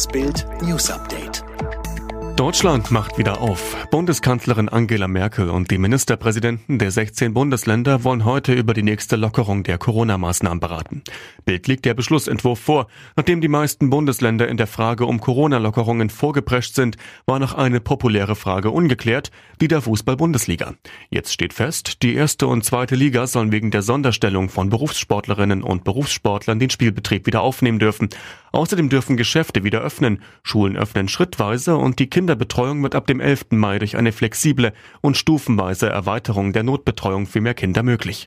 Das Bild News Update. Deutschland macht wieder auf. Bundeskanzlerin Angela Merkel und die Ministerpräsidenten der 16 Bundesländer wollen heute über die nächste Lockerung der Corona-Maßnahmen beraten. Bild liegt der Beschlussentwurf vor. Nachdem die meisten Bundesländer in der Frage um Corona-Lockerungen vorgeprescht sind, war noch eine populäre Frage ungeklärt, die der Fußball-Bundesliga. Jetzt steht fest, die erste und zweite Liga sollen wegen der Sonderstellung von Berufssportlerinnen und Berufssportlern den Spielbetrieb wieder aufnehmen dürfen. Außerdem dürfen Geschäfte wieder öffnen, Schulen öffnen schrittweise und die Kinder Kinderbetreuung wird ab dem 11. Mai durch eine flexible und stufenweise Erweiterung der Notbetreuung für mehr Kinder möglich.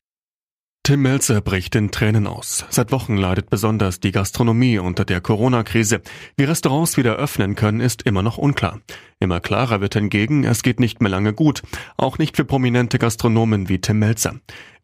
Tim Melzer bricht in Tränen aus. Seit Wochen leidet besonders die Gastronomie unter der Corona-Krise. Wie Restaurants wieder öffnen können, ist immer noch unklar. Immer klarer wird hingegen, es geht nicht mehr lange gut. Auch nicht für prominente Gastronomen wie Tim Melzer.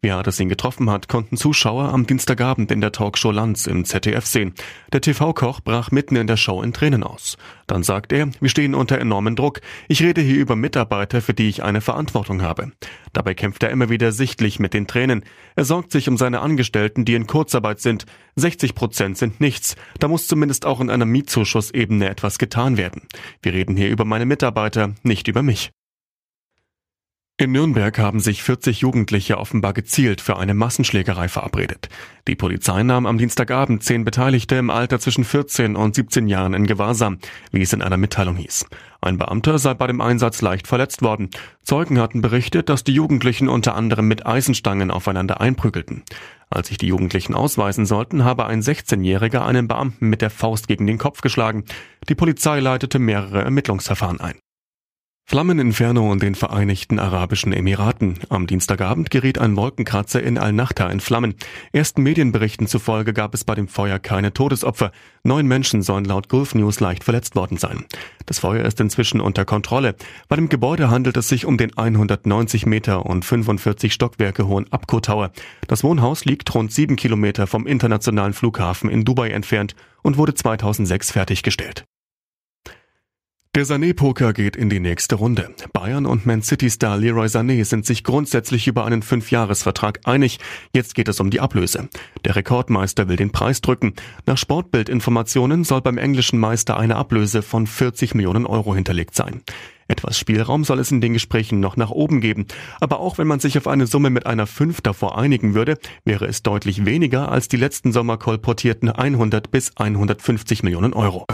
Wie hart es ihn getroffen hat, konnten Zuschauer am Dienstagabend in der Talkshow Lanz im ZDF sehen. Der TV-Koch brach mitten in der Show in Tränen aus. Dann sagt er, wir stehen unter enormen Druck. Ich rede hier über Mitarbeiter, für die ich eine Verantwortung habe. Dabei kämpft er immer wieder sichtlich mit den Tränen. Er sorgt sich um seine Angestellten, die in Kurzarbeit sind. 60 Prozent sind nichts. Da muss zumindest auch in einer Mietzuschussebene etwas getan werden. Wir reden hier über meine Mitarbeiter, nicht über mich. In Nürnberg haben sich 40 Jugendliche offenbar gezielt für eine Massenschlägerei verabredet. Die Polizei nahm am Dienstagabend zehn Beteiligte im Alter zwischen 14 und 17 Jahren in Gewahrsam, wie es in einer Mitteilung hieß. Ein Beamter sei bei dem Einsatz leicht verletzt worden. Zeugen hatten berichtet, dass die Jugendlichen unter anderem mit Eisenstangen aufeinander einprügelten. Als sich die Jugendlichen ausweisen sollten, habe ein 16-Jähriger einen Beamten mit der Faust gegen den Kopf geschlagen. Die Polizei leitete mehrere Ermittlungsverfahren ein. Flammeninferno in den Vereinigten Arabischen Emiraten. Am Dienstagabend geriet ein Wolkenkratzer in Al-Nachta in Flammen. Ersten Medienberichten zufolge gab es bei dem Feuer keine Todesopfer. Neun Menschen sollen laut Gulf News leicht verletzt worden sein. Das Feuer ist inzwischen unter Kontrolle. Bei dem Gebäude handelt es sich um den 190 Meter und 45 Stockwerke hohen Abco Tower. Das Wohnhaus liegt rund sieben Kilometer vom internationalen Flughafen in Dubai entfernt und wurde 2006 fertiggestellt. Der Sané-Poker geht in die nächste Runde. Bayern und Man City-Star Leroy Sané sind sich grundsätzlich über einen Fünfjahresvertrag einig. Jetzt geht es um die Ablöse. Der Rekordmeister will den Preis drücken. Nach Sportbildinformationen soll beim englischen Meister eine Ablöse von 40 Millionen Euro hinterlegt sein. Etwas Spielraum soll es in den Gesprächen noch nach oben geben. Aber auch wenn man sich auf eine Summe mit einer 5 davor einigen würde, wäre es deutlich weniger als die letzten Sommer kolportierten 100 bis 150 Millionen Euro.